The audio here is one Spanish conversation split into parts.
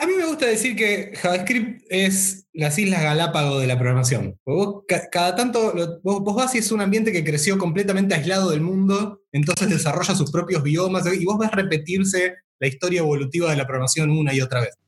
A mí me gusta decir que JavaScript es las Islas Galápagos de la programación. Vos, cada tanto, vos, vas y es un ambiente que creció completamente aislado del mundo, entonces desarrolla sus propios biomas y vos ves repetirse la historia evolutiva de la programación una y otra vez.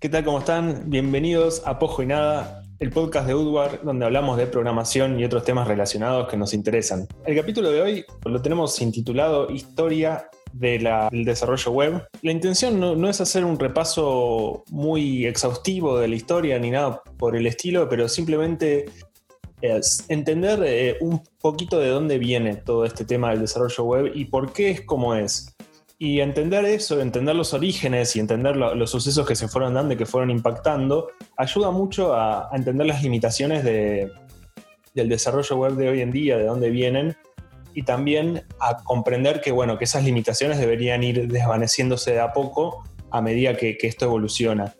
¿Qué tal? ¿Cómo están? Bienvenidos a Pojo y Nada, el podcast de Udwar, donde hablamos de programación y otros temas relacionados que nos interesan. El capítulo de hoy lo tenemos intitulado Historia del desarrollo web. La intención no, es hacer un repaso muy exhaustivo de la historia ni nada por el estilo, pero simplemente es entender eh, un poquito de dónde viene todo este tema del desarrollo web y por qué es como es. Y entender eso, entender los orígenes y entender los sucesos que se fueron dando y que fueron impactando, ayuda mucho a, entender las limitaciones del desarrollo web de hoy en día, de dónde vienen, y también a comprender que, bueno, que esas limitaciones deberían ir desvaneciéndose de a poco a medida que, esto evoluciona.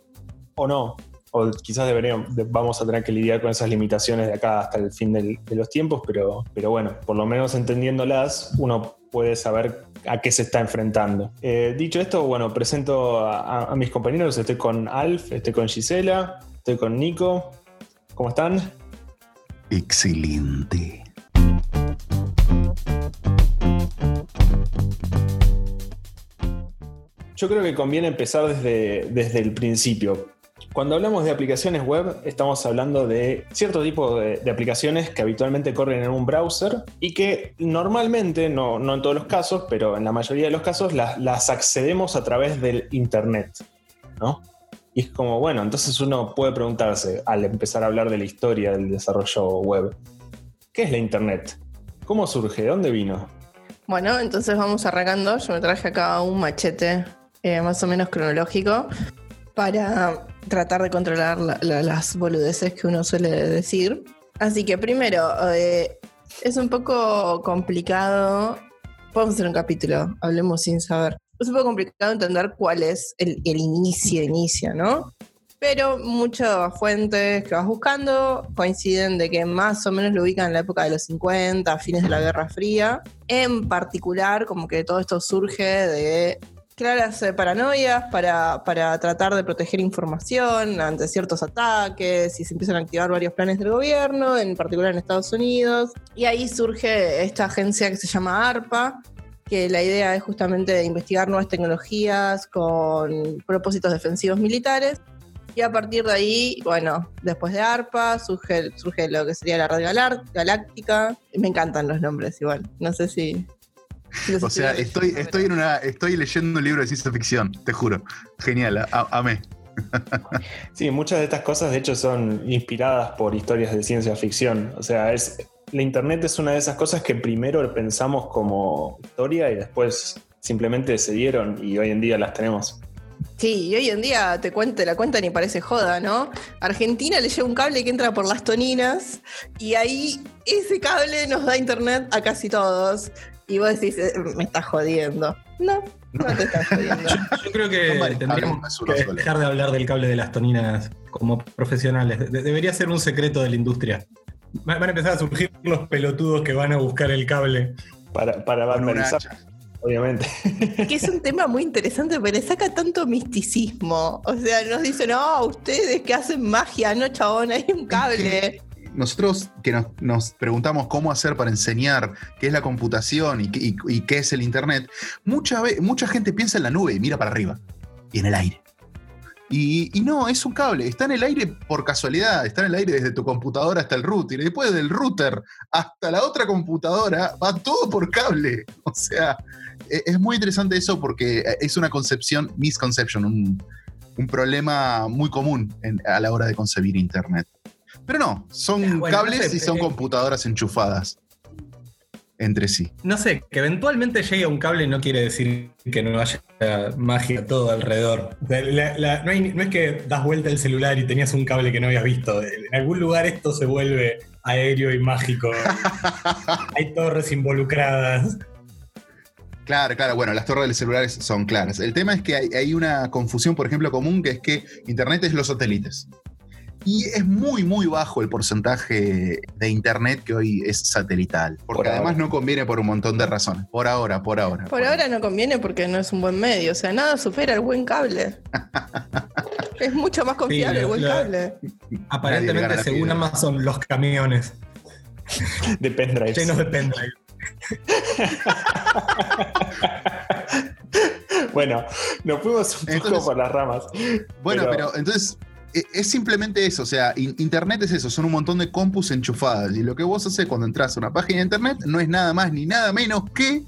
O no, o quizás deberíamos, vamos a tener que lidiar con esas limitaciones de acá hasta el fin de los tiempos, pero, pero bueno, por lo menos entendiéndolas, uno puede saber a qué se está enfrentando. Eh, dicho esto, bueno, presento a, mis compañeros. Estoy con Alf, estoy con Gisela, estoy con Nico. ¿Cómo están? Excelente. Yo creo que conviene empezar desde, desde el principio. Cuando hablamos de aplicaciones web, estamos hablando de cierto tipo de, aplicaciones que habitualmente corren en un browser y que normalmente, no, en todos los casos, pero en la mayoría de los casos, las, accedemos a través del Internet. ¿no? Y es como, bueno, entonces uno puede preguntarse, al empezar a hablar de la historia del desarrollo web, ¿qué es la Internet? ¿Cómo surge? ¿De dónde vino? Bueno, entonces vamos arrancando. Yo me traje acá un machete eh, más o menos cronológico para tratar de controlar las boludeces que uno suele decir. Así que primero, eh, es un poco complicado. Podemos hacer un capítulo, hablemos sin saber. Es un poco complicado entender cuál es el, el inicio, inicio, ¿no? Pero muchas fuentes que vas buscando coinciden de que más o menos lo ubican en la época de los 50, fines de la Guerra Fría. En particular, como que todo esto surge de claras eh, paranoias para, tratar de proteger información ante ciertos ataques y se empiezan a activar varios planes del gobierno, en particular en Estados Unidos. Y ahí surge esta agencia que se llama ARPA, que la idea es justamente investigar nuevas tecnologías con propósitos defensivos militares. Y a partir de ahí, bueno, después de ARPA surge, surge lo que sería la red galáctica. Me encantan los nombres igual. No sé si o sea, estoy, estoy, en una, estoy leyendo un libro de ciencia ficción, te juro. Genial, amé. Sí, muchas de estas cosas de hecho son inspiradas por historias de ciencia ficción. O sea, es, la Internet es una de esas cosas que primero pensamos como historia y después simplemente se dieron y hoy en día las tenemos. Sí, y hoy en día te, cuente, la cuentan y parece joda, ¿no? Argentina le lleva un cable que entra por las toninas y ahí ese cable nos da internet a casi todos. Y vos decís, eh, me estás jodiendo. No, no te estás jodiendo. Yo, creo que tendríamos que dejar de hablar del cable de las toninas como profesionales. debería ser un secreto de la industria. Van a empezar a surgir los pelotudos que van a buscar el cable. Para, para obviamente. Que es un tema muy interesante porque le saca tanto misticismo. O sea, nos dicen, no, ustedes que hacen magia, no, chabón, hay un cable nosotros que nos, preguntamos cómo hacer para enseñar qué es la computación y, qué es el Internet, mucha, mucha gente piensa en la nube y mira para arriba y en el aire. Y, no, es un cable, está en el aire por casualidad, está en el aire desde tu computadora hasta el router, y después del router hasta la otra computadora va todo por cable. O sea, e, es muy interesante eso porque es una concepción, misconception, un, un problema muy común a la hora de concebir Internet. Pero no, son cables y son eh, computadoras enchufadas entre sí. No sé, que eventualmente llegue un cable no quiere decir que no haya magia todo alrededor. no, es que das vuelta el celular y tenías un cable que no habías visto. En algún lugar esto se vuelve aéreo y mágico. Hay torres involucradas. Claro, claro, bueno, las torres de los celulares son claras. El tema es que hay, hay, una confusión, por ejemplo, común, que es que Internet es los satélites. Y es muy, muy bajo el porcentaje de internet que hoy es satelital. Porque Por además ahora. no conviene por un montón de razones. Por ahora, por ahora. Por ahora no conviene porque no es un buen medio. O sea, nada supera el buen cable. es mucho más confiable Sí, el buen cable. Aparentemente, según. Amazon, los camiones De pendrives. llenos de pendrive. bueno, nos fuimos un poco Entonces- por las ramas. Bueno, Pero- pero, entonces es simplemente eso, o sea, in- internet es eso, son un montón de compus enchufadas y lo que vos haces cuando entras a una página de internet no es nada más ni nada menos que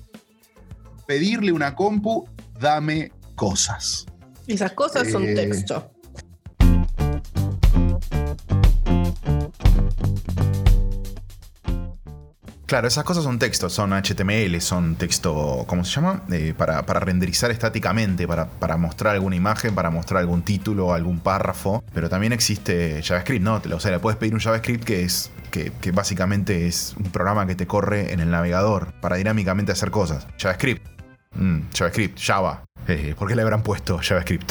pedirle una compu, dame cosas. Esas cosas son Eh, texto. Claro, esas cosas son textos, son HTML, son texto, ¿cómo se llama? Eh, para, renderizar estáticamente, para, mostrar alguna imagen, para mostrar algún título, algún párrafo. Pero también existe JavaScript, ¿no? O sea, le puedes pedir un JavaScript que es. Que básicamente es un programa que te corre en el navegador para dinámicamente hacer cosas. JavaScript. Mm, JavaScript, Java. Eh, ¿Por qué le habrán puesto JavaScript?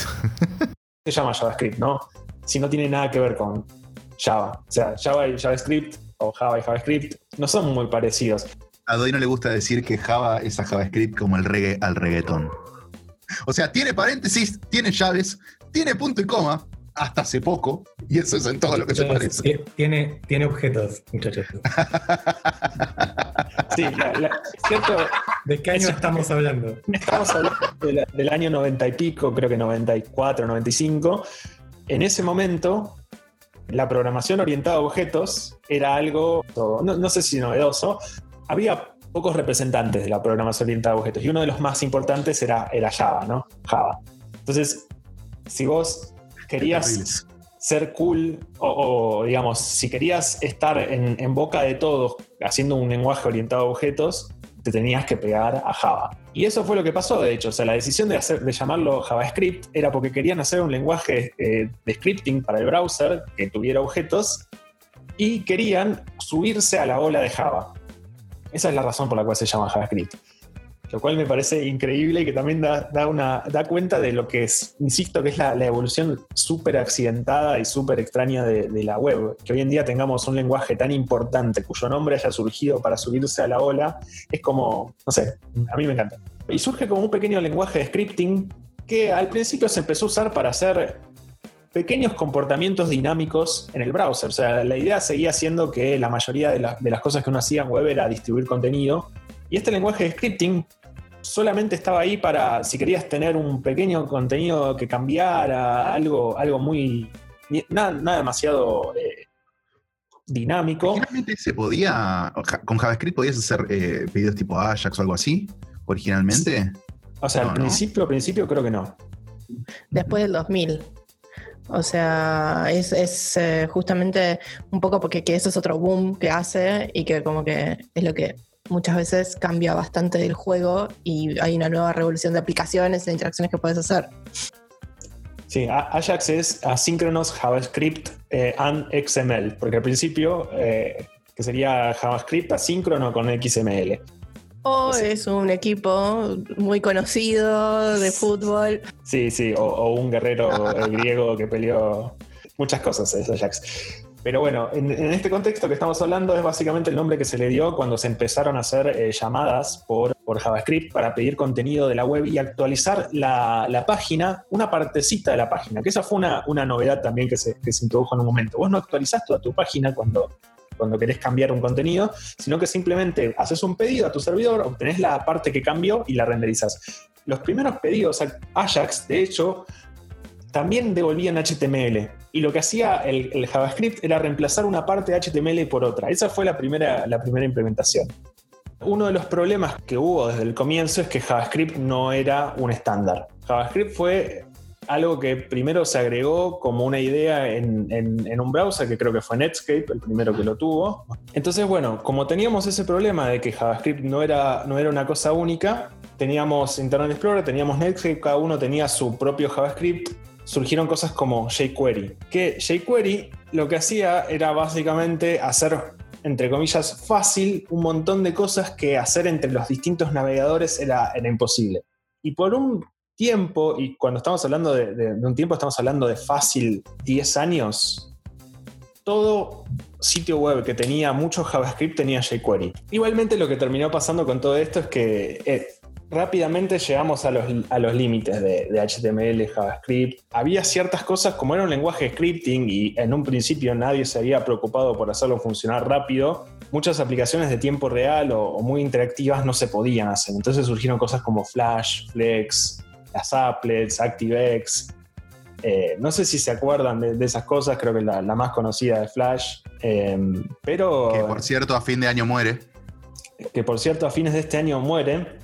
Se llama JavaScript, ¿no? Si no tiene nada que ver con Java. O sea, Java y JavaScript o Java y JavaScript no son muy parecidos. A Doy no le gusta decir que Java es a JavaScript como el reggae al reggaetón. O sea, tiene paréntesis, tiene llaves, tiene punto y coma, hasta hace poco, y eso es en todo lo que se parece. Tie- Tiene, tiene objetos, muchachos. Sí, la- la- cierto, ¿De qué año Eso- estamos hablando? Estamos hablando de la- del año 90 y pico, creo que 94, 95. En ese momento, la programación orientada a objetos era algo, no, no sé si novedoso, había pocos representantes de la programación orientada a objetos y uno de los más importantes era, era Java, ¿no? Java. Entonces, si vos querías ser cool o, o, digamos, si querías estar en, en boca de todos haciendo un lenguaje orientado a objetos, te tenías que pegar a Java. Y eso fue lo que pasó, de hecho. O sea, la decisión de, hacer, de llamarlo JavaScript era porque querían hacer un lenguaje eh, de scripting para el browser que tuviera objetos y querían subirse a la ola de Java. Esa es la razón por la cual se llama JavaScript. Lo cual me parece increíble y que también da, da una, da cuenta de lo que es, insisto, que es la, la evolución súper accidentada y súper extraña de, de la web. Que hoy en día tengamos un lenguaje tan importante cuyo nombre haya surgido para subirse a la ola, es como, no sé, a mí me encanta. Y surge como un pequeño lenguaje de scripting que al principio se empezó a usar para hacer pequeños comportamientos dinámicos en el browser. O sea, la idea seguía siendo que la mayoría de, la- de las cosas que uno hacía en web era distribuir contenido. Y este lenguaje de scripting solamente estaba ahí para, si querías tener un pequeño contenido que cambiara, algo, algo muy. Nada, nada demasiado eh, dinámico. Originalmente se podía, con JavaScript podías hacer eh, pedidos tipo Ajax o algo así, originalmente. O sea, No, al no. principio, al principio creo que no. Después del 2000. O sea, es, es, eh, justamente un poco porque que eso es otro boom que hace y que como que es lo que muchas veces cambia bastante del juego y hay una nueva revolución de aplicaciones e interacciones que puedes hacer. Sí, Ajax es Asynchronous JavaScript eh, and XML, porque al principio, eh, que sería JavaScript asíncrono con XML. O Sí. es un equipo muy conocido de fútbol. Sí, sí, o, o un guerrero griego que peleó muchas cosas, es Ajax. Pero bueno, en, este contexto que estamos hablando es básicamente el nombre que se le dio cuando se empezaron a hacer eh, llamadas por, por JavaScript para pedir contenido de la web y actualizar la, la página, una partecita de la página, que esa fue una, una novedad también que se, que se introdujo en un momento. Vos no actualizás toda tu página cuando, cuando querés cambiar un contenido, sino que simplemente haces un pedido a tu servidor, obtenés la parte que cambió y la renderizás. Los primeros pedidos Ajax, de hecho, también devolvían HTML. Y lo que hacía el, JavaScript era reemplazar una parte de HTML por otra. Esa fue la primera, la primera implementación. Uno de los problemas que hubo desde el comienzo es que JavaScript no era un estándar. JavaScript fue algo que primero se agregó como una idea en, en- en un browser, que creo que fue Netscape, el primero que lo tuvo. Entonces, bueno, como teníamos ese problema de que JavaScript no era, no era una cosa única, teníamos Internet Explorer, teníamos Netscape, cada uno tenía su propio JavaScript, surgieron cosas como jQuery. Que jQuery lo que hacía era básicamente hacer, entre comillas, fácil un montón de cosas que hacer entre los distintos navegadores era, era imposible. Y por un tiempo, y cuando estamos hablando de, un tiempo, estamos hablando de fácil 10 años, todo sitio web que tenía mucho JavaScript tenía jQuery. Igualmente lo que terminó pasando con todo esto es que eh, rápidamente llegamos a los, a los límites de, de, HTML, JavaScript. Había ciertas cosas, como era un lenguaje de scripting y en un principio nadie se había preocupado por hacerlo funcionar rápido, muchas aplicaciones de tiempo real o, o muy interactivas no se podían hacer. Entonces surgieron cosas como Flash, Flex, las applets, ActiveX. Eh, no sé si se acuerdan de, de esas cosas, creo que la, la más conocida es Flash. Eh, pero. Que por cierto, a fin de año muere. Que por cierto, a fines de este año muere.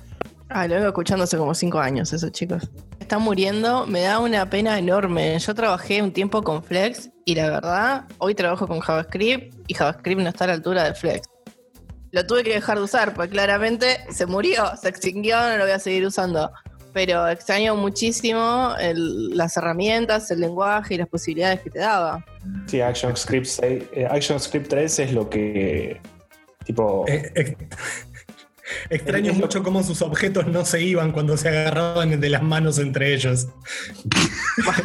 Ah, lo vengo escuchando hace como cinco años, eso, chicos. Está muriendo, me da una pena enorme. Yo trabajé un tiempo con Flex y la verdad, hoy trabajo con JavaScript y JavaScript no está a la altura de Flex. Lo tuve que dejar de usar, porque claramente se murió, se extinguió, no lo voy a seguir usando. Pero extraño muchísimo el- las herramientas, el lenguaje y las posibilidades que te daba. Sí, ActionScript, 6, eh, ActionScript 3 es lo que. Tipo. Eh, eh, Extraño mucho cómo sus objetos no se iban cuando se agarraban de las manos entre ellos.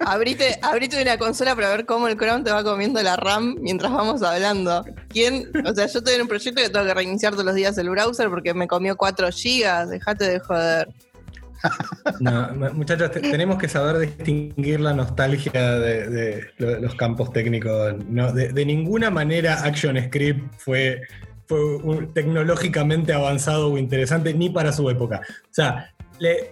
Abrite, abrite una consola para ver cómo el Chrome te va comiendo la RAM mientras vamos hablando. ¿Quién? O sea, yo estoy en un proyecto que tengo que reiniciar todos los días el browser porque me comió 4 gigas. Dejate de joder. No, muchachos, te- tenemos que saber distinguir la nostalgia de, de lo- los campos técnicos. No, de, de ninguna manera ActionScript fue, fue tecnológicamente avanzado o interesante, ni para su época. O sea,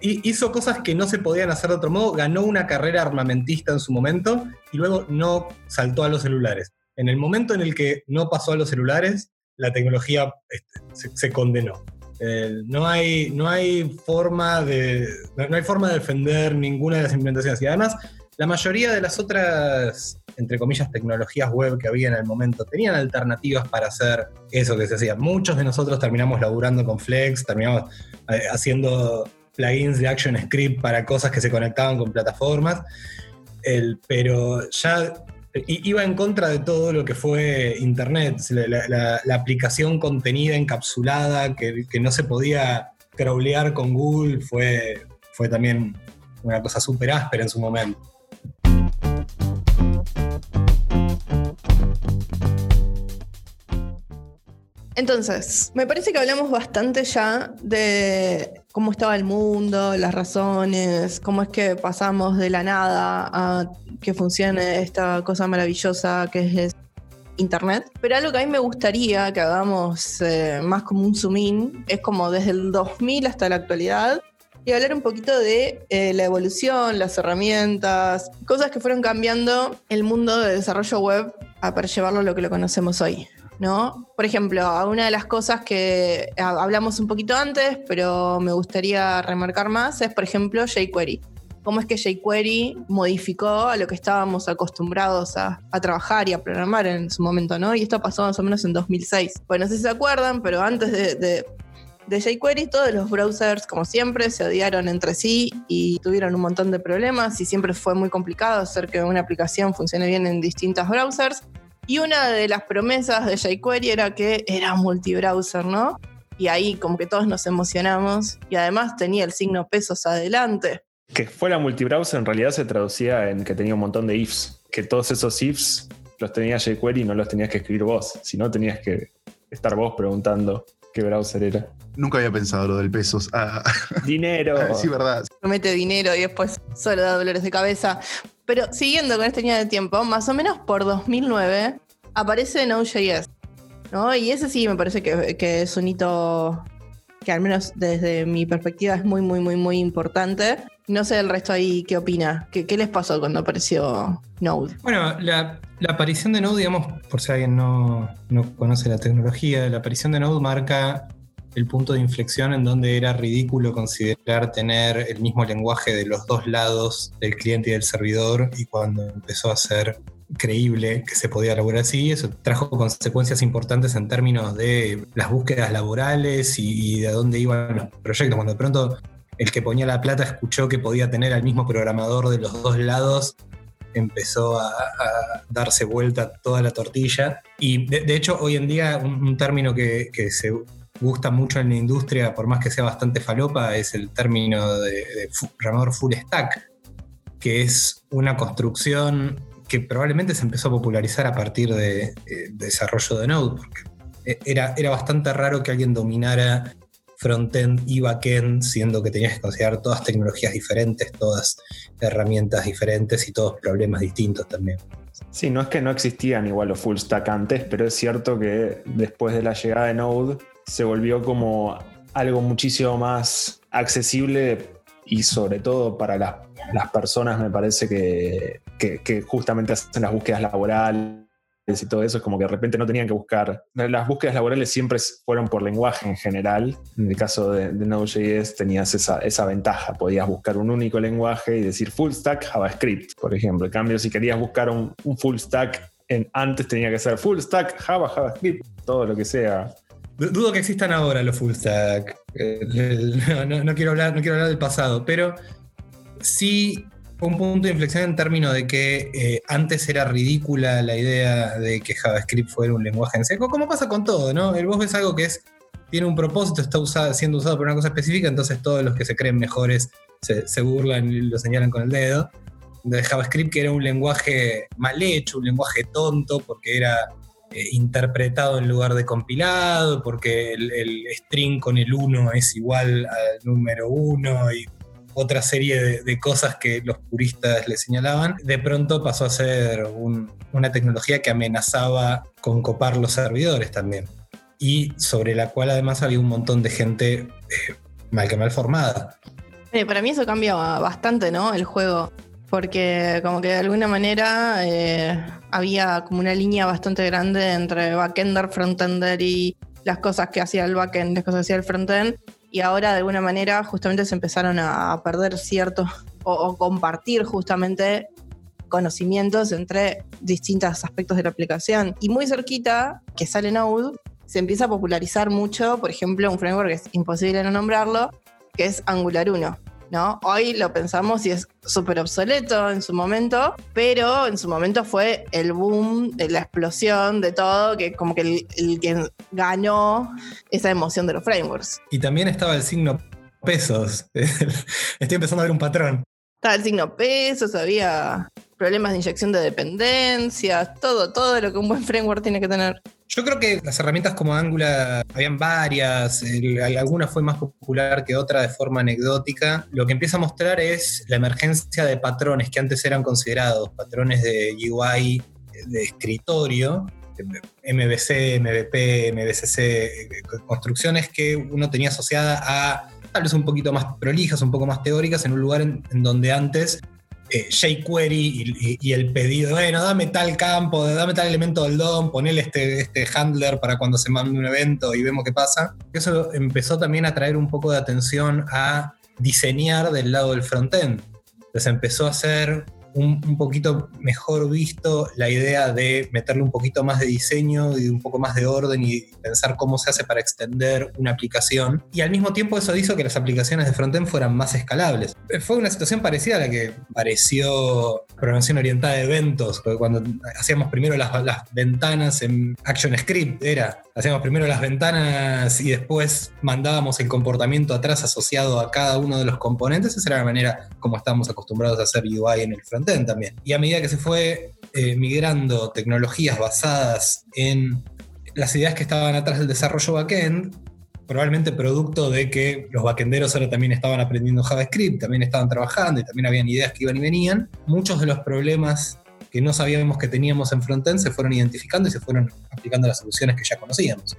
hizo cosas que no se podían hacer de otro modo, ganó una carrera armamentista en su momento y luego no saltó a los celulares. En el momento en el que no pasó a los celulares, la tecnología este, se, se condenó. Eh, no, hay, no hay forma de. No, no hay forma de defender ninguna de las implementaciones. Y además, la mayoría de las otras, entre comillas, tecnologías web que había en el momento tenían alternativas para hacer eso que se hacía. Muchos de nosotros terminamos laburando con Flex, terminamos eh, haciendo plugins de ActionScript para cosas que se conectaban con plataformas. El- pero ya iba en contra de todo lo que fue Internet, la, aplicación contenida encapsulada que, que no se podía crawlear con Google fue, fue también una cosa súper áspera en su momento. Entonces, me parece que hablamos bastante ya de cómo estaba el mundo, las razones, cómo es que pasamos de la nada a que funcione esta cosa maravillosa que es Internet. Pero algo que a mí me gustaría que hagamos eh, más como un zoom in es como desde el 2000 hasta la actualidad y hablar un poquito de eh, la evolución, las herramientas, cosas que fueron cambiando el mundo de desarrollo web a para llevarlo a lo que lo conocemos hoy. ¿no? Por ejemplo, una de las cosas que ha- hablamos un poquito antes, pero me gustaría remarcar más, es, por ejemplo, jQuery. Cómo es que jQuery modificó a lo que estábamos acostumbrados a, trabajar y a programar en su momento, ¿no? Y esto pasó más o menos en 2006. Bueno, no sé si se acuerdan, pero antes de, de jQuery, todos los browsers, como siempre, se odiaron entre sí y tuvieron un montón de problemas y siempre fue muy complicado hacer que una aplicación funcione bien en distintos browsers. Y una de las promesas de jQuery era que era multibrowser, ¿no? Y ahí como que todos nos emocionamos y además tenía el signo pesos adelante. Que fuera multibrowser en realidad se traducía en que tenía un montón de ifs. Que todos esos ifs los tenía jQuery y no los tenías que escribir vos. Si no, tenías que estar vos preguntando qué browser era. Nunca había pensado lo del pesos. Ah, Dinero. sí, verdad. Promete dinero y después solo da dolores de cabeza. Pero siguiendo con esta línea de tiempo, más o menos por 2009 aparece Node.js. ¿no? Y ese sí me parece que, que es un hito que al menos desde mi perspectiva es muy, muy, muy, muy importante. No sé el resto ahí qué opina. ¿Qué, qué les pasó cuando apareció Node? Bueno, la, la aparición de Node, digamos, por si alguien no, no conoce la tecnología, la aparición de Node marca el punto de inflexión en donde era ridículo considerar tener el mismo lenguaje de los dos lados del cliente y del servidor y cuando empezó a ser creíble que se podía lograr así, eso trajo consecuencias importantes en términos de las búsquedas laborales y, y de dónde iban los proyectos. Cuando de pronto el que ponía la plata escuchó que podía tener al mismo programador de los dos lados, empezó a, a darse vuelta toda la tortilla. Y de, de hecho, hoy en día, un, un término que, que, se gusta mucho en la industria, por más que sea bastante falopa, es el término de, de programador full stack, que es una construcción que probablemente se empezó a popularizar a partir de, eh, desarrollo de Node, porque era, era bastante raro que alguien dominara frontend y backend, siendo que tenías que considerar todas tecnologías diferentes, todas herramientas diferentes y todos problemas distintos también. Sí, no es que no existían igual los full stack antes, pero es cierto que después de la llegada de Node se volvió como algo muchísimo más accesible y sobre todo para las, personas me parece que, que justamente hacen las búsquedas laborales y todo eso, es como que de repente no tenían que buscar. Las búsquedas laborales siempre fueron por lenguaje en general. En el caso de, Node.js tenías esa, esa, ventaja, podías buscar un único lenguaje y decir full stack JavaScript, por ejemplo. En cambio, si querías buscar un, full stack, en, antes tenía que ser full stack Java, JavaScript, todo lo que sea. Dudo que existan ahora los full stack. Eh, no, quiero hablar, del pasado, pero sí un punto de inflexión en términos de que eh, antes era ridícula la idea de que JavaScript fuera un lenguaje en seco, como pasa con todo, ¿no? El vos ves algo que es, tiene un propósito, está siendo usado por una cosa específica, entonces todos los que se creen mejores se, burlan y lo señalan con el dedo. De JavaScript que era un lenguaje mal hecho, un lenguaje tonto, porque era eh, interpretado en lugar de compilado, porque el, string con el 1 es igual al número 1 y otra serie de, cosas que los puristas le señalaban, de pronto pasó a ser una tecnología que amenazaba con copar los servidores también. Y sobre la cual además había un montón de gente eh, mal que mal formada. Eh, para mí eso cambia bastante, ¿no? El juego. Porque como que de alguna manera eh, había como una línea bastante grande entre backender, frontender y las cosas que hacía el backend, las cosas que hacía el frontend y ahora de alguna manera justamente se empezaron a perder ciertos o, compartir justamente conocimientos entre distintos aspectos de la aplicación. Y muy cerquita, que sale Node, se empieza a popularizar mucho, por ejemplo, un framework que es imposible no nombrarlo, que es Angular 1. Hoy lo pensamos y es súper obsoleto en su momento, pero en su momento fue el boom, de la explosión de todo, que como que el, el que ganó esa emoción de los frameworks. Y también estaba el signo pesos. Estoy empezando a ver un patrón. Estaba el signo pesos, había problemas de inyección de dependencias, todo, todo lo que un buen framework tiene que tener. Yo creo que las herramientas como Angular, habían varias, alguna fue más popular que otra de forma anecdótica. Lo que empieza a mostrar es la emergencia de patrones que antes eran considerados patrones de UI de escritorio, MVC, MVP, MVCC, construcciones que uno tenía asociada a tal vez un poquito más prolijas, un poco más teóricas, en un lugar en donde antes eh, jQuery y, el pedido, bueno, dame tal campo, dame tal elemento del DOM, ponele este, este handler para cuando se mande un evento y vemos qué pasa. Eso empezó también a traer un poco de atención a diseñar del lado del frontend. Entonces empezó a hacer un, poquito mejor visto la idea de meterle un poquito más de diseño y un poco más de orden y pensar cómo se hace para extender una aplicación. Y al mismo tiempo eso hizo que las aplicaciones de frontend fueran más escalables. Fue una situación parecida a la que pareció programación orientada a eventos, cuando hacíamos primero las, las ventanas en ActionScript, era, hacíamos primero las ventanas y después mandábamos el comportamiento atrás asociado a cada uno de los componentes. Esa era la manera como estábamos acostumbrados a hacer UI en el frontend también. Y a medida que se fue eh, migrando tecnologías basadas en las ideas que estaban atrás del desarrollo backend, probablemente producto de que los backenderos ahora también estaban aprendiendo JavaScript, también estaban trabajando y también habían ideas que iban y venían, muchos de los problemas que no sabíamos que teníamos en frontend se fueron identificando y se fueron aplicando las soluciones que ya conocíamos.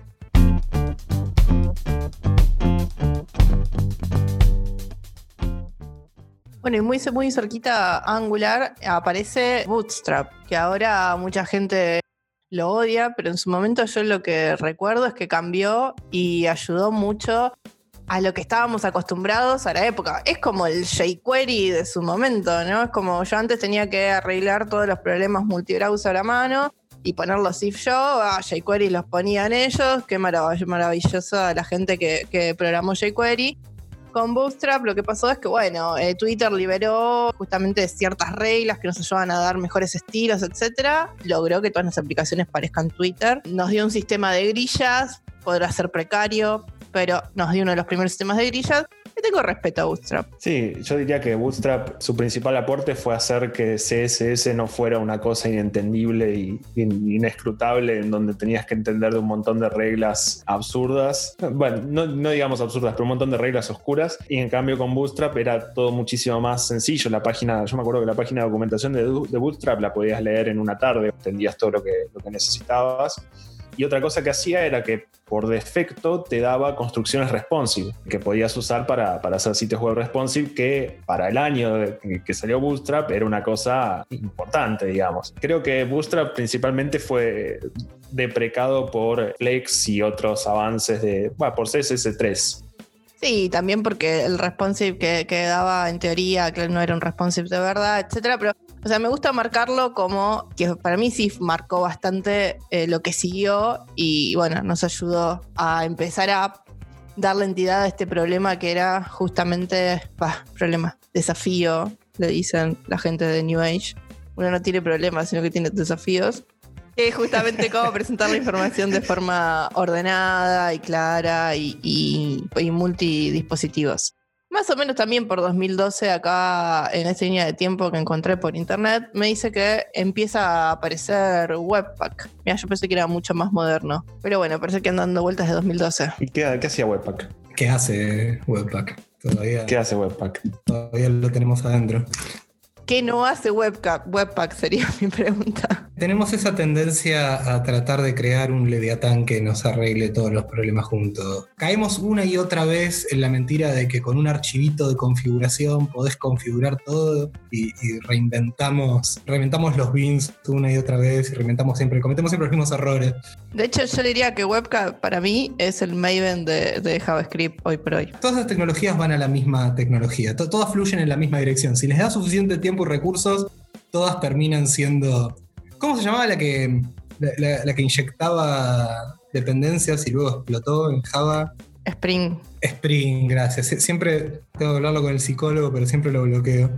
Bueno, y muy, muy cerquita Angular aparece Bootstrap, que ahora mucha gente lo odia, pero en su momento yo lo que recuerdo es que cambió y ayudó mucho a lo que estábamos acostumbrados a la época. Es como el jQuery de su momento, ¿no? Es como yo antes tenía que arreglar todos los problemas multibrowser a la mano y ponerlos if yo, a jQuery los ponían ellos, qué maravilloso la gente que programó jQuery con Bootstrap lo que pasó es que, bueno, eh, Twitter liberó justamente ciertas reglas que nos ayudan a dar mejores estilos, etcétera. Logró que todas las aplicaciones parezcan Twitter. Nos dio un sistema de grillas, podrá ser precario, pero nos dio uno de los primeros sistemas de grillas. Le tengo respeto a Bootstrap. Sí, yo diría que Bootstrap, su principal aporte fue hacer que CSS no fuera una cosa inentendible y inescrutable en donde tenías que entender de un montón de reglas absurdas. Bueno, no, digamos absurdas, pero un montón de reglas oscuras. Y en cambio con Bootstrap era todo muchísimo más sencillo. La página, yo me acuerdo que la página de documentación de, de Bootstrap la podías leer en una tarde, entendías todo lo que, lo que necesitabas. Y otra cosa que hacía era que por defecto te daba construcciones responsive, que podías usar para, hacer sitios web responsive, que para el año que salió Bootstrap era una cosa importante, digamos. Creo que Bootstrap principalmente fue deprecado por Flex y otros avances de, bueno, por CSS3. Sí, también porque el responsive que, que daba en teoría, que no era un responsive de verdad, etcétera, pero o sea, me gusta marcarlo como que para mí sí marcó bastante eh, lo que siguió y bueno, nos ayudó a empezar a darle entidad a este problema que era justamente, bah, problema, desafío, le dicen la gente de New Age. Uno no tiene problemas, sino que tiene desafíos. Es justamente cómo presentar la información de forma ordenada y clara y, y, y multidispositivos. Más o menos también por 2012, acá en esta línea de tiempo que encontré por internet, me dice que empieza a aparecer Webpack. Mira, yo pensé que era mucho más moderno. Pero bueno, parece que andan dando vueltas de 2012. ¿Y qué, qué hacía Webpack? ¿Qué hace Webpack? Todavía, ¿Qué hace Webpack? Todavía lo tenemos adentro. ¿Qué no hace Webpack? Webpack sería mi pregunta. Tenemos esa tendencia a tratar de crear un Leviatán que nos arregle todos los problemas juntos. Caemos una y otra vez en la mentira de que con un archivito de configuración podés configurar todo y, reinventamos, reinventamos los bins una y otra vez y reinventamos siempre, cometemos siempre los mismos errores. De hecho, yo diría que Webpack para mí es el Maven de, de JavaScript hoy por hoy. Todas las tecnologías van a la misma tecnología, todas fluyen en la misma dirección. Si les da suficiente tiempo y recursos, todas terminan siendo. ¿Cómo se llamaba la que, la, que inyectaba dependencias y luego explotó en Java? Spring. Spring, gracias. Siempre tengo que hablarlo con el psicólogo, pero siempre lo bloqueo.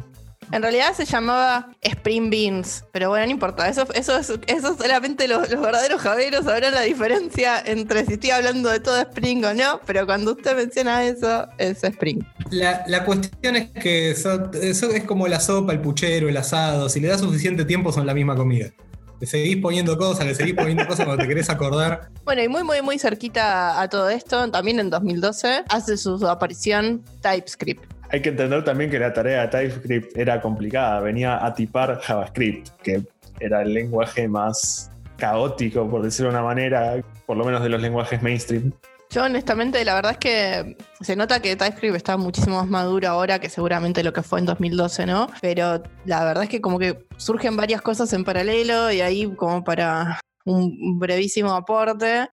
En realidad se llamaba Spring Beans, pero bueno, no importa. Eso, eso, eso solamente los, verdaderos javeros sabrán la diferencia entre si estoy hablando de todo Spring o no, pero cuando usted menciona eso, es Spring. La, cuestión es que eso, es como la sopa, el puchero, el asado. Si le das suficiente tiempo, son la misma comida. Le seguís poniendo cosas, le seguís poniendo cosas cuando te querés acordar. Bueno, y muy, muy, muy cerquita a todo esto, también en 2012, hace su aparición TypeScript. Hay que entender también que la tarea de TypeScript era complicada, venía a tipar JavaScript, que era el lenguaje más caótico, por decirlo de una manera, por lo menos de los lenguajes mainstream. Yo honestamente, la verdad es que se nota que TypeScript está muchísimo más maduro ahora que seguramente lo que fue en 2012, ¿no? Pero la verdad es que como que surgen varias cosas en paralelo y ahí como para un brevísimo aporte.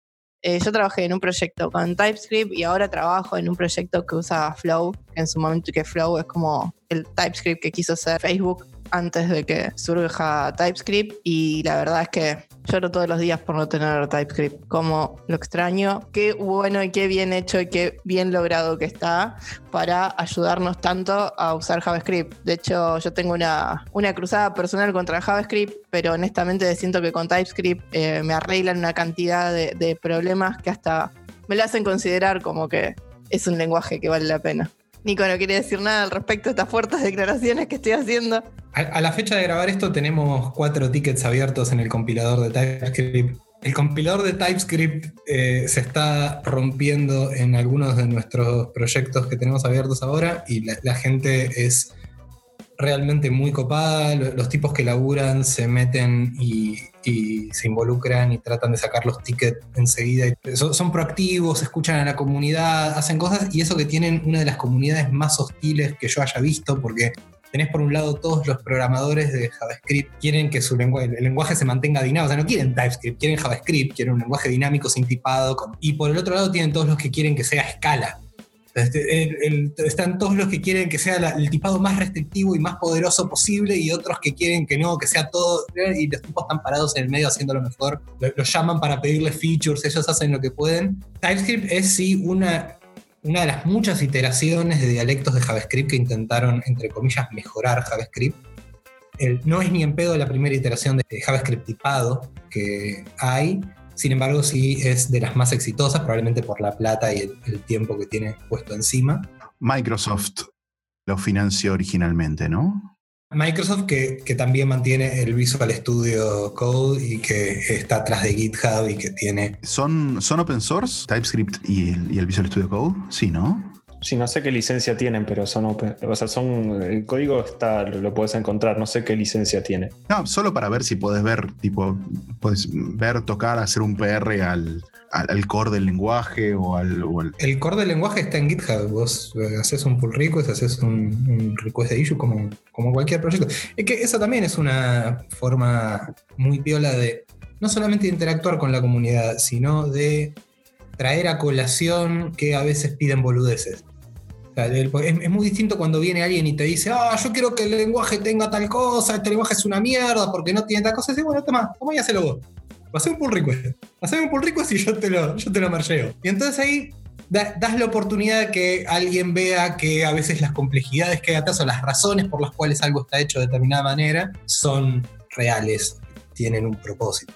Eh, yo trabajé en un proyecto con TypeScript y ahora trabajo en un proyecto que usa Flow, en su momento que Flow es como el TypeScript que quiso ser Facebook antes de que surja TypeScript. Y la verdad es que lloro todos los días por no tener TypeScript. Como lo extraño, qué bueno y qué bien hecho y qué bien logrado que está para ayudarnos tanto a usar JavaScript. De hecho, yo tengo una, una cruzada personal contra JavaScript, pero honestamente siento que con TypeScript eh, me arreglan una cantidad de, de problemas que hasta me lo hacen considerar como que es un lenguaje que vale la pena. Nico no quiere decir nada al respecto de estas fuertes declaraciones que estoy haciendo. A, la fecha de grabar esto tenemos cuatro tickets abiertos en el compilador de TypeScript. El compilador de TypeScript eh, se está rompiendo en algunos de nuestros proyectos que tenemos abiertos ahora y la gente es realmente muy copada. Los tipos que laburan se meten y, se involucran y tratan de sacar los tickets enseguida. Son, proactivos, escuchan a la comunidad, hacen cosas y eso que tienen una de las comunidades más hostiles que yo haya visto, porque tenés por un lado todos los programadores de JavaScript quieren que su lenguaje, el lenguaje se mantenga dinámico, o sea, no quieren TypeScript, quieren JavaScript, quieren un lenguaje dinámico sin tipado. y por el otro lado tienen todos los que quieren que sea escala, este, están todos los que quieren que sea el tipado más restrictivo y más poderoso posible y otros que quieren que no, que sea todo. Y los tipos están parados en el medio haciendo lo mejor. Los llaman para pedirle features, ellos hacen lo que pueden. TypeScript es sí una, una de las muchas iteraciones de dialectos de JavaScript que intentaron, entre comillas, mejorar JavaScript. no es ni en pedo la primera iteración de JavaScript tipado que hay, Sin embargo, sí es de las más exitosas, probablemente por la plata y el, el tiempo que tiene puesto encima. Microsoft lo financió originalmente, ¿no? Microsoft que, que, también mantiene el Visual Studio Code y que está atrás de GitHub y que tiene... ¿Son, son open source TypeScript y el, y el Visual Studio Code? Sí, ¿no? Sí, no sé qué licencia tienen, pero son open. O sea, son. El código está, lo puedes encontrar, no sé qué licencia tiene. No, solo para ver si puedes ver, tipo, puedes ver, tocar, hacer un PR al, al, core del lenguaje o al, o al, El core del lenguaje está en GitHub. Vos eh, haces un pull request, haces un, un request de issue como, como cualquier proyecto. Es que eso también es una forma muy piola de no solamente de interactuar con la comunidad, sino de traer a colación que a veces piden boludeces. Es, muy distinto cuando viene alguien y te dice, ah, yo quiero que el lenguaje tenga tal cosa, este lenguaje es una mierda porque no tiene tal cosa. Y bueno, toma, toma y hacelo vos. Hacé un pull request. Hacé un pull request y yo te lo, yo te lo marcheo. Y entonces ahí da, das la oportunidad de que alguien vea que a veces las complejidades que hay atrás o las razones por las cuales algo está hecho de determinada manera son reales, tienen un propósito.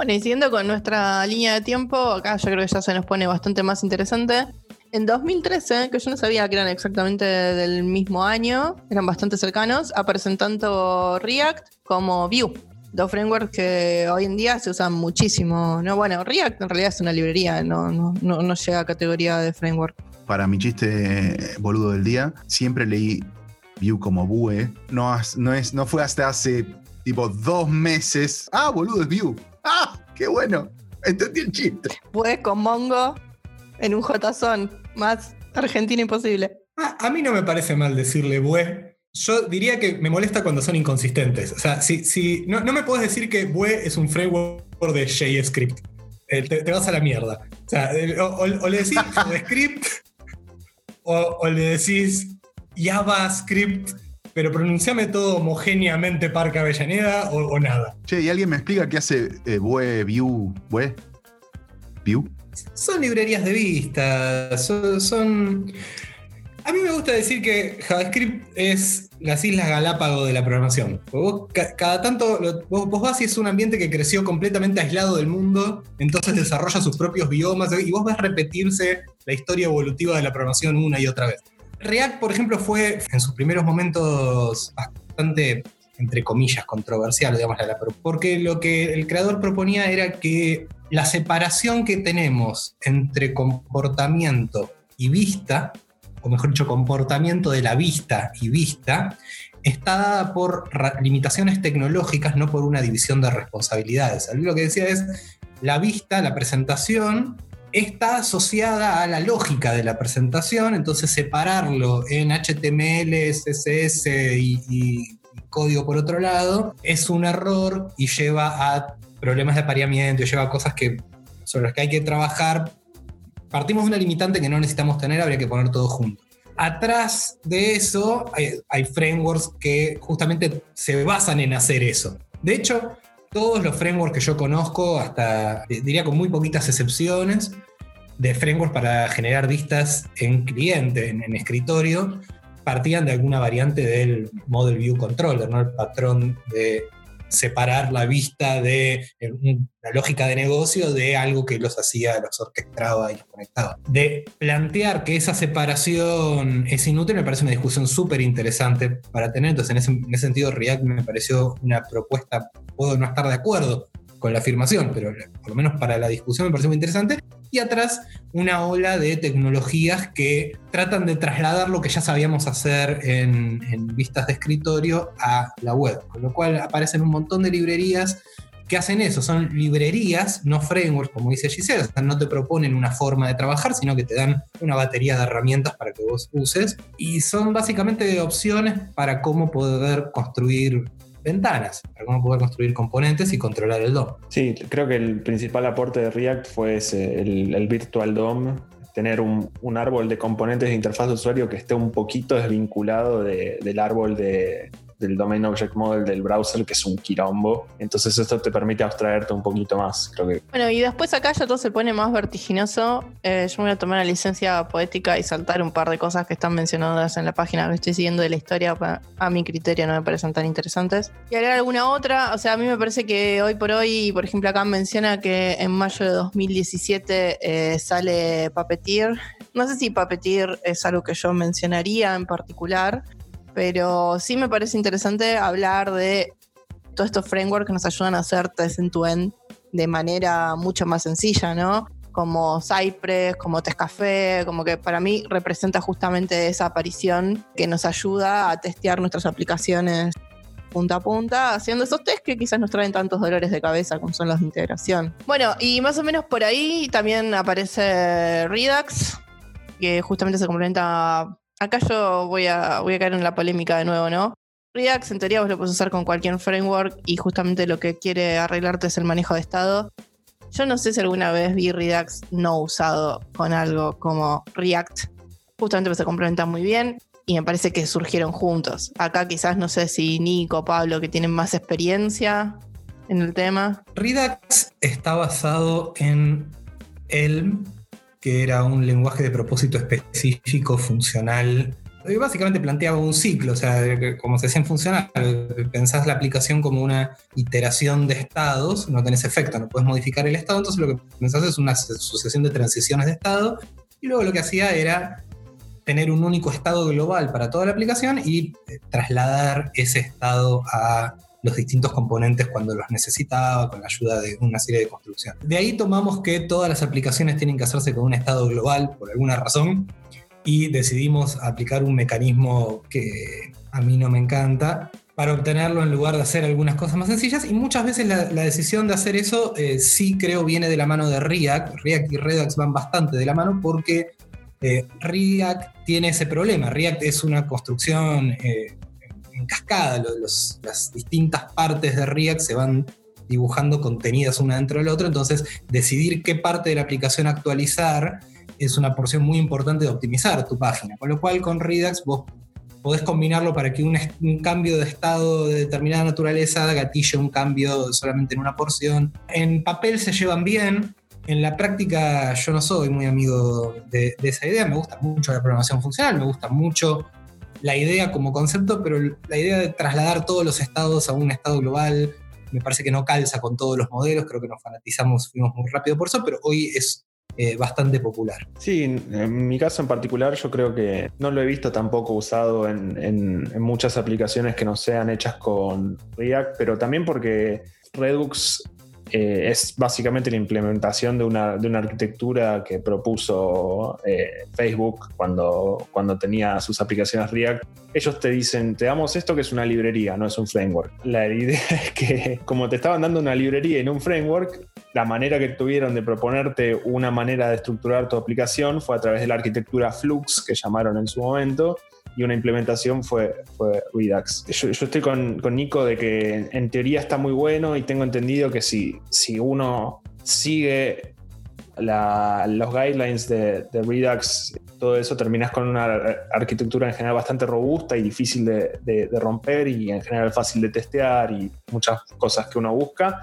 Bueno, y siguiendo con nuestra línea de tiempo, acá yo creo que ya se nos pone bastante más interesante. En 2013, que yo no sabía que eran exactamente del mismo año, eran bastante cercanos, aparecen tanto React como Vue. Dos frameworks que hoy en día se usan muchísimo. No, bueno, React en realidad es una librería, no, no, no, no llega a categoría de framework. Para mi chiste boludo del día, siempre leí Vue como Vue. No, no, es, no fue hasta hace tipo dos meses. Ah, boludo, es Vue. ¡Qué bueno! Entendí el chiste. Pues con Mongo en un JSON. Más argentino imposible. Ah, a mí no me parece mal decirle Bue. Yo diría que me molesta cuando son inconsistentes. O sea, si, si no, no me puedes decir que Bue es un framework de JavaScript. Eh, te, te, vas a la mierda. O sea, o, o, o le decís JavaScript o, o le decís JavaScript pero pronunciame todo homogéneamente Parque Avellaneda o, o, nada. Che, ¿y alguien me explica qué hace eh, Vue, Vue, Vue? ¿Vue? Son librerías de vista, son, son, A mí me gusta decir que JavaScript es las Islas Galápagos de la programación. Vos, cada tanto, vos, vos vas y es un ambiente que creció completamente aislado del mundo, entonces desarrolla sus propios biomas y vos ves repetirse la historia evolutiva de la programación una y otra vez. React, por ejemplo, fue en sus primeros momentos bastante, entre comillas, controversial, digamos, porque lo que el creador proponía era que la separación que tenemos entre comportamiento y vista, o mejor dicho, comportamiento de la vista y vista, está dada por limitaciones tecnológicas, no por una división de responsabilidades. Lo que decía es, la vista, la presentación, está asociada a la lógica de la presentación, entonces separarlo en HTML, CSS y, código por otro lado es un error y lleva a problemas de apareamiento, lleva a cosas que, sobre las que hay que trabajar. Partimos de una limitante que no necesitamos tener, habría que poner todo junto. Atrás de eso hay, hay frameworks que justamente se basan en hacer eso. De hecho, todos los frameworks que yo conozco, hasta diría con muy poquitas excepciones, de frameworks para generar vistas en cliente, en, en, escritorio, partían de alguna variante del Model View Controller, ¿no? el patrón de separar la vista de la lógica de negocio de algo que los hacía, los orquestaba y los conectaba. De plantear que esa separación es inútil me parece una discusión súper interesante para tener. Entonces, en ese, en ese, sentido, React me pareció una propuesta, puedo no estar de acuerdo con la afirmación, pero por lo menos para la discusión me pareció muy interesante. Y atrás, una ola de tecnologías que tratan de trasladar lo que ya sabíamos hacer en, en vistas de escritorio a la web. Con lo cual aparecen un montón de librerías que hacen eso, son librerías, no frameworks, como dice Giselle, o sea, no te proponen una forma de trabajar, sino que te dan una batería de herramientas para que vos uses, y son básicamente opciones para cómo poder construir ventanas, para poder construir componentes y controlar el DOM. Sí, creo que el principal aporte de React fue ese, el, Virtual DOM, tener un, árbol de componentes de interfaz de usuario que esté un poquito desvinculado de, del árbol de, del Domain Object Model del browser, que es un quilombo. Entonces esto te permite abstraerte un poquito más, creo que. Bueno, y después acá ya todo se pone más vertiginoso. Eh, yo me voy a tomar la licencia poética y saltar un par de cosas que están mencionadas en la página que estoy siguiendo de la historia. A mi criterio no me parecen tan interesantes. Y agregar alguna otra, o sea, a mí me parece que hoy por hoy, por ejemplo, acá menciona que en mayo de 2017 eh, sale Puppeteer. No sé si Puppeteer es algo que yo mencionaría en particular, pero sí me parece interesante hablar de todos estos frameworks que nos ayudan a hacer test end-to-end de manera mucho más sencilla, ¿no? Como Cypress, como Tescafé, como que para mí representa justamente esa aparición que nos ayuda a testear nuestras aplicaciones punta a punta, haciendo esos test que quizás nos traen tantos dolores de cabeza como son los de integración. Bueno, y más o menos por ahí también aparece Redux, que justamente se complementa. Acá yo voy a, caer en la polémica de nuevo, ¿no? Redux en teoría vos lo puedes usar con cualquier framework y justamente lo que quiere arreglarte es el manejo de estado. Yo no sé si alguna vez vi Redux no usado con algo como React. Justamente se complementa muy bien y me parece que surgieron juntos. Acá quizás no sé si Nico, Pablo, que tienen más experiencia en el tema. Redux está basado en Elm, que era un lenguaje de propósito específico, funcional. Básicamente planteaba un ciclo, o sea, como se decía en funcional, pensás la aplicación como una iteración de estados, no tenés efecto, no puedes modificar el estado, entonces lo que pensás es una sucesión de transiciones de estado, y luego lo que hacía era tener un único estado global para toda la aplicación y eh, trasladar ese estado a los distintos componentes cuando los necesitaba, con la ayuda de una serie de construcción. De ahí tomamos que todas las aplicaciones tienen que hacerse con un estado global por alguna razón y decidimos aplicar un mecanismo que a mí no me encanta para obtenerlo en lugar de hacer algunas cosas más sencillas y muchas veces la, decisión de hacer eso eh, sí creo viene de la mano de React. React y Redux van bastante de la mano porque eh, React tiene ese problema. React es una construcción eh, en cascada. las distintas partes de React se van dibujando contenidas una dentro de la otra. Entonces, decidir qué parte de la aplicación actualizar es una porción muy importante de optimizar tu página. Con lo cual, con Redux vos podés combinarlo para que un, un, cambio de estado de determinada naturaleza gatille un cambio solamente en una porción. En papel se llevan bien, en la práctica yo no soy muy amigo de, esa idea, me gusta mucho la programación funcional, me gusta mucho la idea como concepto, pero la idea de trasladar todos los estados a un estado global me parece que no calza con todos los modelos, creo que nos fanatizamos, fuimos muy rápido por eso, pero hoy es eh, bastante popular. Sí, en mi caso en particular yo creo que no lo he visto tampoco usado en, en muchas aplicaciones que no sean hechas con React, pero también porque Redux eh, es básicamente la implementación de una, de una arquitectura que propuso eh, Facebook cuando, cuando tenía sus aplicaciones React. Ellos te dicen, te damos esto que es una librería, no es un framework. La idea es que como te estaban dando una librería en un framework, la manera que tuvieron de proponerte una manera de estructurar tu aplicación fue a través de la arquitectura Flux, que llamaron en su momento, y una implementación fue, Redux. Yo, estoy con, con, Nico de que en teoría está muy bueno y tengo entendido que si, si uno sigue los guidelines de, Redux, todo eso terminas con una arquitectura en general bastante robusta y difícil de, de, romper y en general fácil de testear y muchas cosas que uno busca.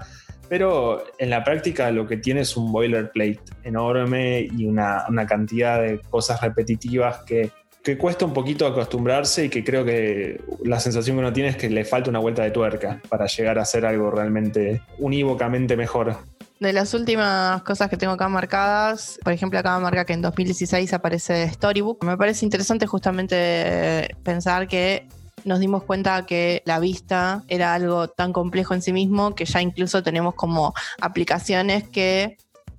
Pero en la práctica lo que tiene es un boilerplate enorme y una, una cantidad de cosas repetitivas que que cuesta un poquito acostumbrarse y que creo que la sensación que uno tiene es que le falta una vuelta de tuerca para llegar a ser algo realmente unívocamente mejor. De las últimas cosas que tengo acá marcadas, por ejemplo, acá marca que en 2016 aparece Storybook. Me parece interesante justamente pensar que nos dimos cuenta que la vista era algo tan complejo en sí mismo que ya incluso tenemos como aplicaciones que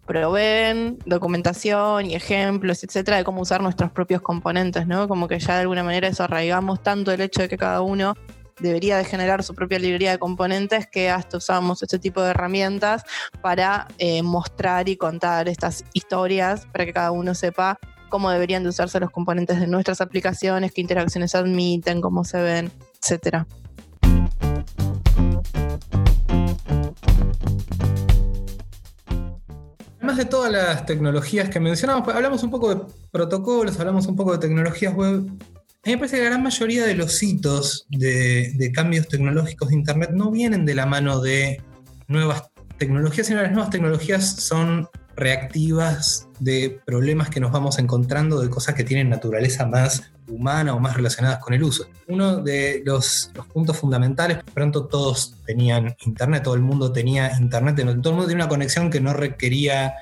proveen documentación y ejemplos, etcétera, de cómo usar nuestros propios componentes, ¿no? Como que ya de alguna manera eso arraigamos tanto el hecho de que cada uno debería de generar su propia librería de componentes que hasta usamos este tipo de herramientas para eh, mostrar y contar estas historias para que cada uno sepa cómo deberían de usarse los componentes de nuestras aplicaciones, qué interacciones admiten, cómo se ven, etcétera. De todas las tecnologías que mencionamos, pues, hablamos un poco de protocolos, hablamos un poco de tecnologías web. A mí me parece que la gran mayoría de los hitos de, de cambios tecnológicos de Internet no vienen de la mano de nuevas tecnologías, sino las nuevas tecnologías son reactivas de problemas que nos vamos encontrando, de cosas que tienen naturaleza más humana o más relacionadas con el uso. Uno de los, puntos fundamentales, pronto todos tenían internet, todo el mundo tenía internet, todo el mundo tenía una conexión que no requería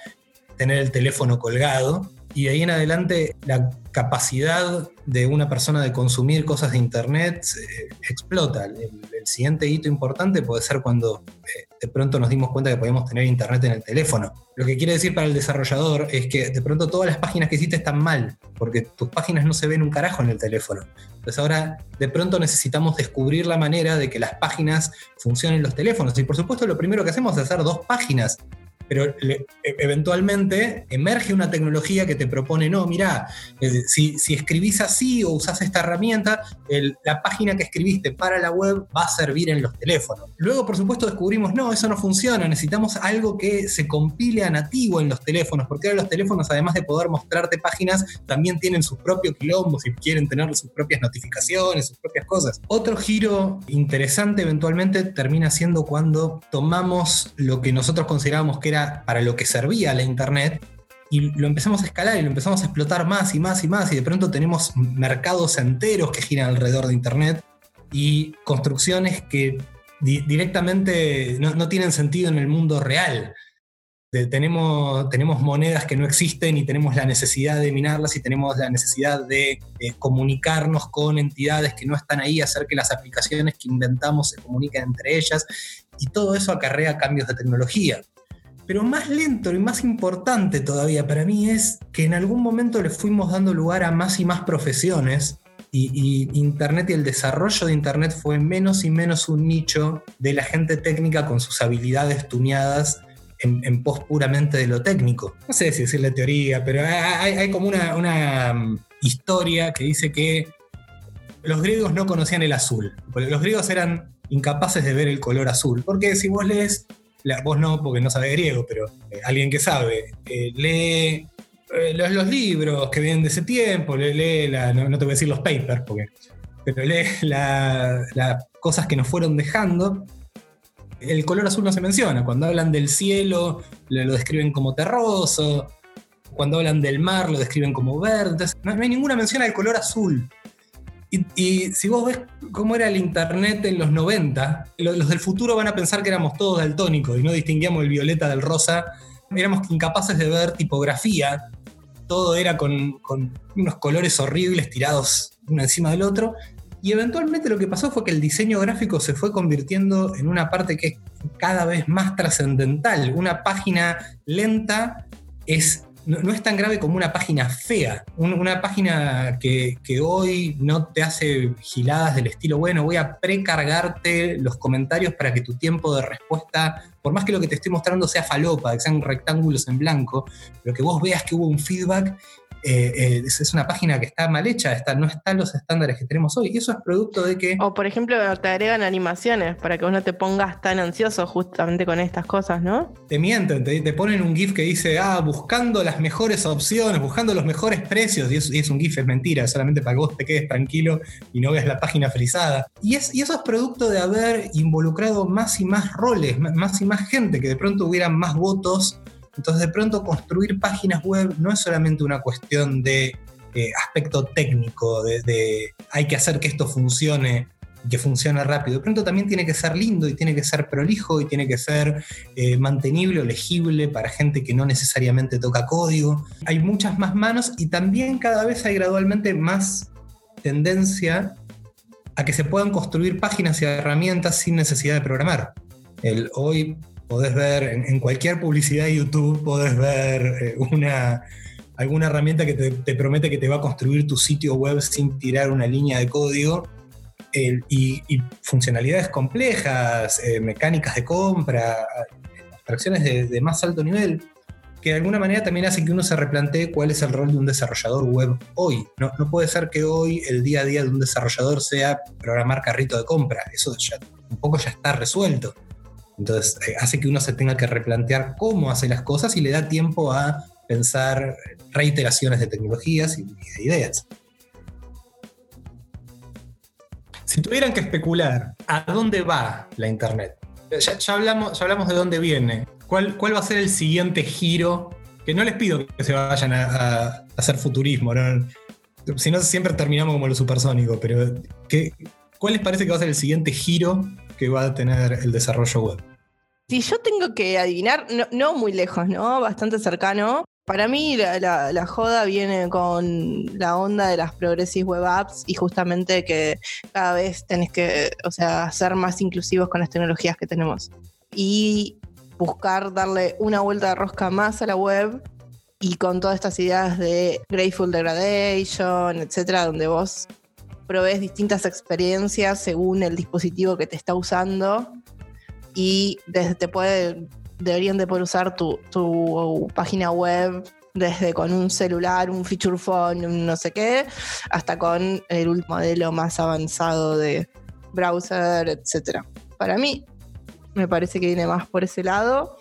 tener el teléfono colgado, y de ahí en adelante la capacidad de una persona de consumir cosas de Internet eh, explota. El, siguiente hito importante puede ser cuando eh, de pronto nos dimos cuenta que podíamos tener Internet en el teléfono. Lo que quiere decir para el desarrollador es que de pronto todas las páginas que hiciste están mal, porque tus páginas no se ven un carajo en el teléfono. Entonces ahora de pronto necesitamos descubrir la manera de que las páginas funcionen en los teléfonos. Y por supuesto lo primero que hacemos es hacer dos páginas pero e, eventualmente emerge una tecnología que te propone, no, mira, eh, si, escribís así o usás esta herramienta, la página que escribiste para la web va a servir en los teléfonos. Luego, por supuesto, descubrimos, no, eso no funciona, necesitamos algo que se compile a nativo en los teléfonos, porque ahora los teléfonos, además de poder mostrarte páginas, también tienen sus propios quilombos y quieren tener sus propias notificaciones, sus propias cosas. Otro giro interesante eventualmente termina siendo cuando tomamos lo que nosotros considerábamos que era para lo que servía la Internet y lo empezamos a escalar y lo empezamos a explotar más y más y más y de pronto tenemos mercados enteros que giran alrededor de Internet y construcciones que directamente no, tienen sentido en el mundo real. tenemos, tenemos monedas que no existen y tenemos la necesidad de minarlas y tenemos la necesidad de, de, comunicarnos con entidades que no están ahí, hacer que las aplicaciones que inventamos se comuniquen entre ellas y todo eso acarrea cambios de tecnología. Pero más lento y más importante todavía para mí es que en algún momento le fuimos dando lugar a más y más profesiones y, Internet y el desarrollo de Internet fue menos y menos un nicho de la gente técnica con sus habilidades tuneadas en, pos puramente de lo técnico. No sé si decirle teoría, pero hay, como una, una, um, historia que dice que los griegos no conocían el azul, los griegos eran incapaces de ver el color azul, porque si vos lees vos no, porque no sabes griego, pero eh, alguien que sabe, eh, lee eh, los, libros que vienen de ese tiempo, lee, no, te voy a decir los papers, porque, pero lee las cosas que nos fueron dejando. El color azul no se menciona. Cuando hablan del cielo, lo, describen como terroso. Cuando hablan del mar, lo describen como verde. no hay ninguna mención al color azul. Y, si vos ves cómo era el Internet en los 90, los, del futuro van a pensar que éramos todos daltónicos y no distinguíamos el violeta del rosa. Éramos incapaces de ver tipografía. Todo era con, unos colores horribles tirados uno encima del otro. Y eventualmente lo que pasó fue que el diseño gráfico se fue convirtiendo en una parte que es cada vez más trascendental. Una página lenta es no, es tan grave como una página fea, una página que, hoy no te hace giladas del estilo, bueno, voy a precargarte los comentarios para que tu tiempo de respuesta, por más que lo que te estoy mostrando sea falopa, que sean rectángulos en blanco, pero que vos veas que hubo un feedback eh, eh, es, una página que está mal hecha, está, no están los estándares que tenemos hoy. Y eso es producto de que. O por ejemplo, te agregan animaciones para que vos no te pongas tan ansioso justamente con estas cosas, ¿no? Te mienten, te, ponen un GIF que dice, ah, buscando las mejores opciones, buscando los mejores precios. Y, es un GIF, es mentira, solamente para que vos te quedes tranquilo y no veas la página frisada. Y, es, y eso es producto de haber involucrado más y más roles, más y más gente, que de pronto hubieran más votos entonces, de pronto, construir páginas web no es solamente una cuestión de eh, aspecto técnico, de, hay que hacer que esto funcione y que funcione rápido. De pronto también tiene que ser lindo y tiene que ser prolijo y tiene que ser eh, mantenible o legible para gente que no necesariamente toca código. Hay muchas más manos y también cada vez hay gradualmente más tendencia a que se puedan construir páginas y herramientas sin necesidad de programar. Hoy podés ver en, cualquier publicidad de YouTube, podés ver eh, una, alguna herramienta que te, promete que te va a construir tu sitio web sin tirar una línea de código. y, funcionalidades complejas, eh, mecánicas de compra, abstracciones de, más alto nivel, que de alguna manera también hace que uno se replantee cuál es el rol de un desarrollador web hoy. No, puede ser que hoy el día a día de un desarrollador sea programar carrito de compra. Eso ya un poco ya está resuelto. Entonces eh, hace que uno se tenga que replantear cómo hace las cosas y le da tiempo a pensar reiteraciones de tecnologías y, de ideas. Si tuvieran que especular a dónde va la Internet, ya, ya hablamos, ya hablamos de dónde viene. ¿Cuál, ¿Cuál va a ser el siguiente giro? Que no les pido que se vayan a, a hacer futurismo, ¿no? si no siempre terminamos como lo supersónico, pero ¿qué, ¿cuál les parece que va a ser el siguiente giro que va a tener el desarrollo web? Si yo tengo que adivinar, no, muy lejos, ¿no? Bastante cercano. Para mí la joda viene con la onda de las Progressive Web Apps y justamente que cada vez tenés que, o sea, ser más inclusivos con las tecnologías que tenemos. Y buscar darle una vuelta de rosca más a la web y con todas estas ideas de Grateful Degradation, etcétera, donde vos provees distintas experiencias según el dispositivo que te está usando y desde te puede, deberían de poder usar tu, tu página web desde con un celular, un feature phone, un no sé qué, hasta con el modelo más avanzado de browser, etcétera. Para mí, me parece que viene más por ese lado.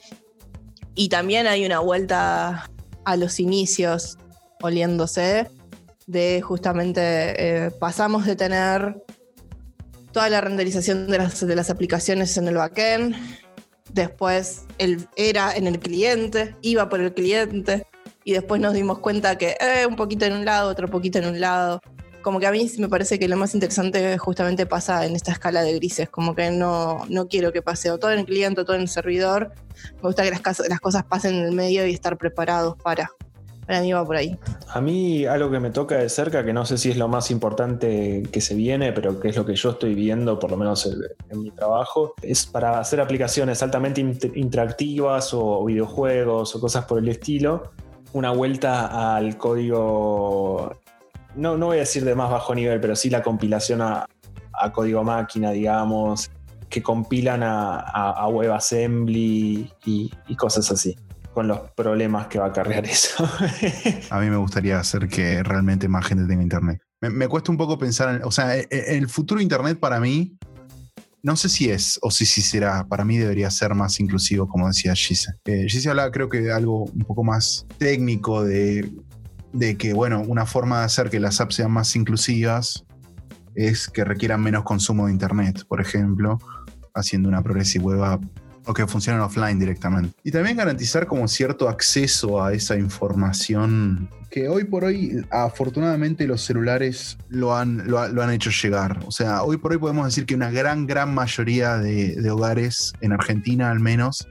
Y también hay una vuelta a los inicios oliéndose de justamente eh, pasamos de tener toda la renderización de las, de las aplicaciones en el backend, después el, era en el cliente, iba por el cliente, y después nos dimos cuenta que eh, un poquito en un lado, otro poquito en un lado. Como que a mí me parece que lo más interesante justamente pasa en esta escala de grises, como que no, no quiero que pase o todo en el cliente o todo en el servidor. Me gusta que las cosas pasen en el medio y estar preparados para. A mí algo que me toca de cerca, que no sé si es lo más importante que se viene, pero que es lo que yo estoy viendo, por lo menos en, en mi trabajo, es para hacer aplicaciones altamente int- interactivas o videojuegos o cosas por el estilo, una vuelta al código, no, no voy a decir de más bajo nivel, pero sí la compilación a, código máquina, digamos, que compilan a, WebAssembly y cosas así, con los problemas que va a cargar eso. A mí me gustaría hacer que realmente más gente tenga internet. Me, cuesta un poco pensar en, o sea, e- e- el futuro internet para mí, no sé si es o si, si será, para mí debería ser más inclusivo, como decía Gise. Eh, Gise hablaba creo que de algo un poco más técnico, de, de que, bueno, una forma de hacer que las apps sean más inclusivas es que requieran menos consumo de internet, por ejemplo, haciendo una progressive web app o que funcionen offline directamente. Y también garantizar como cierto acceso a esa información que hoy por hoy, afortunadamente, los celulares lo han, lo, ha- lo han hecho llegar. O sea, hoy por hoy podemos decir que una gran, gran mayoría de, de hogares, en Argentina al menos,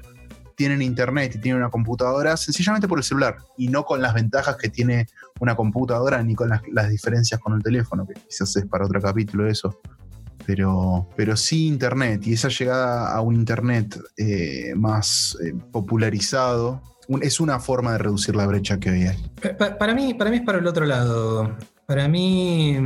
tienen internet y tienen una computadora sencillamente por el celular y no con las ventajas que tiene una computadora ni con las, las diferencias con el teléfono, que quizás es para otro capítulo eso pero, pero sí Internet y esa llegada a un Internet eh, más eh, popularizado es una forma de reducir la brecha que hoy hay. Pa- pa- Para mí, para mí es para el otro lado. Para mí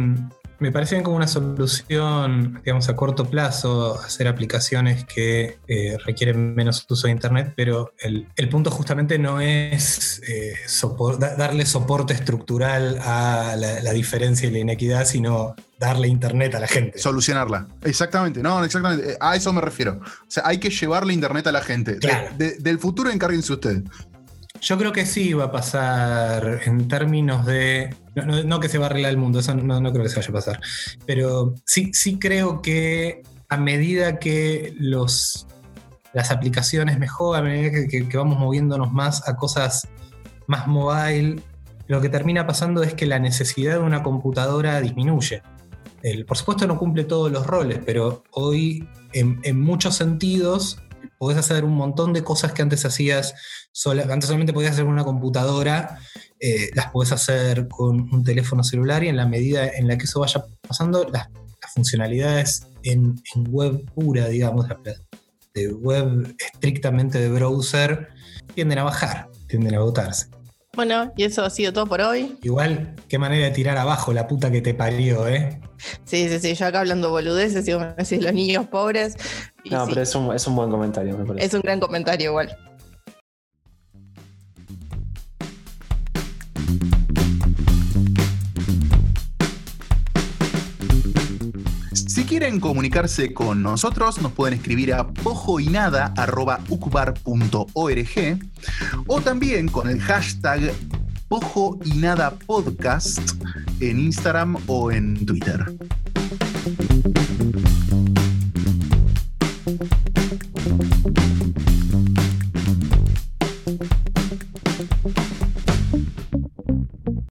me parece bien como una solución, digamos, a corto plazo, hacer aplicaciones que eh, requieren menos uso de Internet, pero el, el punto justamente no es eh, sopor- da- darle soporte estructural a la, la diferencia y la inequidad, sino darle Internet a la gente. Solucionarla. Exactamente, no, exactamente. eh, A eso me refiero. O sea, hay que llevarle Internet a la gente. De- Claro. de- del futuro encárguense ustedes. Yo creo que sí va a pasar en términos de. No, que se va a arreglar el mundo, eso no, creo que se vaya a pasar. Pero sí, sí creo que a medida que los, las aplicaciones mejoran, a medida que vamos moviéndonos más a cosas más mobile, lo que termina pasando es que la necesidad de una computadora disminuye. El- por supuesto no cumple todos los roles, pero hoy en, en muchos sentidos podés hacer un montón de cosas que antes hacías sola- antes solamente podías hacer con una computadora, eh, las podés hacer con un teléfono celular y en la medida en la que eso vaya pasando, las, funcionalidades en, en web pura, digamos, de web estrictamente de browser, tienden a bajar, tienden a agotarse. Bueno, y eso ha sido todo por hoy. Igual, qué manera de tirar abajo la puta que te parió, ¿eh? Sí, sí, sí, yo acá hablando boludeces y vos me decís los niños pobres. Y No, sí, pero es un, es un buen comentario, me parece. es un gran comentario igual. Quieren comunicarse con nosotros, nos pueden escribir a pojoinada.ucbar.org o también con el hashtag Pojo y Nada Podcast en Instagram o en Twitter.